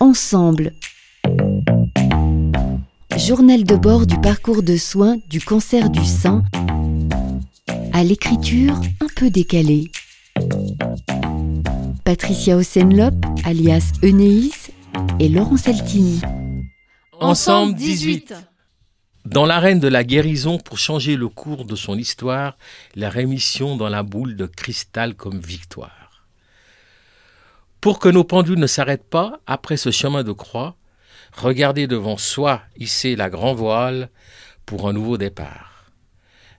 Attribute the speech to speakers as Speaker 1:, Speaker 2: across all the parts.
Speaker 1: ensemble. Journal de bord du parcours de soins du cancer du sein à l'écriture un peu décalée. Patricia Osenlop, alias Enéis, et Laurent Saltini.
Speaker 2: Ensemble 18. Dans l'arène de la guérison, pour changer le cours de son histoire, la rémission dans la boule de cristal comme victoire. Pour que nos pendules ne s'arrêtent pas, après ce chemin de croix, regardez devant soi hisser la grand voile pour un nouveau départ.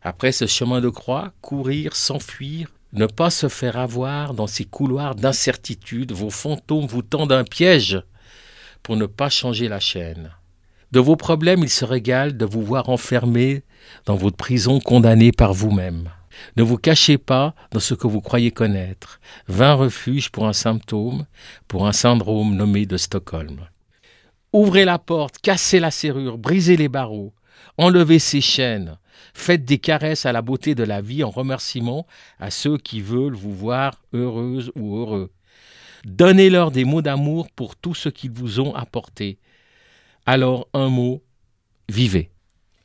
Speaker 2: Après ce chemin de croix, courir, s'enfuir, ne pas se faire avoir dans ces couloirs d'incertitude, vos fantômes vous tendent un piège pour ne pas changer la chaîne. De vos problèmes, il se régale de vous voir enfermé dans votre prison condamné par vous-même. Ne vous cachez pas dans ce que vous croyez connaître. Vain refuge pour un symptôme, pour un syndrome nommé de Stockholm. Ouvrez la porte, cassez la serrure, brisez les barreaux, enlevez ces chaînes, faites des caresses à la beauté de la vie en remerciement à ceux qui veulent vous voir heureuse ou heureux. Donnez-leur des mots d'amour pour tout ce qu'ils vous ont apporté. Alors un mot, vivez.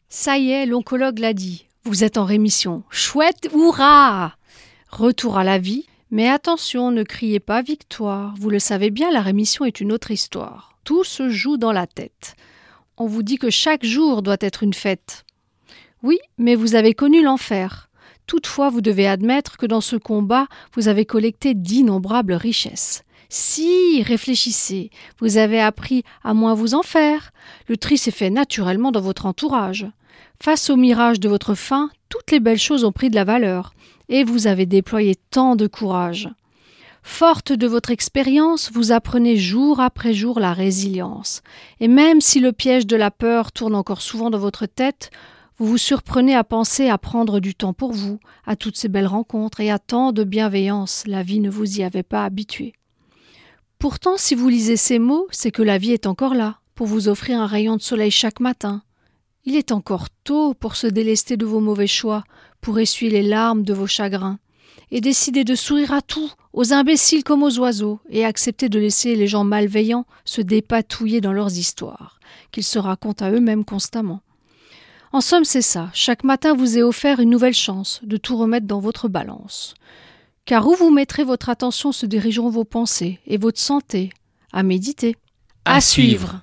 Speaker 3: Ça y est, l'oncologue l'a dit. Vous êtes en rémission. Chouette, hurrah Retour à la vie. Mais attention, ne criez pas victoire. Vous le savez bien, la rémission est une autre histoire. Tout se joue dans la tête. On vous dit que chaque jour doit être une fête. Oui, mais vous avez connu l'enfer. Toutefois, vous devez admettre que dans ce combat, vous avez collecté d'innombrables richesses. Si, réfléchissez, vous avez appris à moins vous en faire. Le tri s'est fait naturellement dans votre entourage. Face au mirage de votre faim, toutes les belles choses ont pris de la valeur, et vous avez déployé tant de courage. Forte de votre expérience, vous apprenez jour après jour la résilience. Et même si le piège de la peur tourne encore souvent dans votre tête, vous vous surprenez à penser à prendre du temps pour vous, à toutes ces belles rencontres et à tant de bienveillance, la vie ne vous y avait pas habitué. Pourtant, si vous lisez ces mots, c'est que la vie est encore là, pour vous offrir un rayon de soleil chaque matin. Il est encore tôt pour se délester de vos mauvais choix, pour essuyer les larmes de vos chagrins, et décider de sourire à tout, aux imbéciles comme aux oiseaux, et accepter de laisser les gens malveillants se dépatouiller dans leurs histoires, qu'ils se racontent à eux-mêmes constamment. En somme, c'est ça. Chaque matin vous est offert une nouvelle chance de tout remettre dans votre balance. Car où vous mettrez votre attention se dirigeront vos pensées et votre santé. À méditer.
Speaker 2: À, suivre.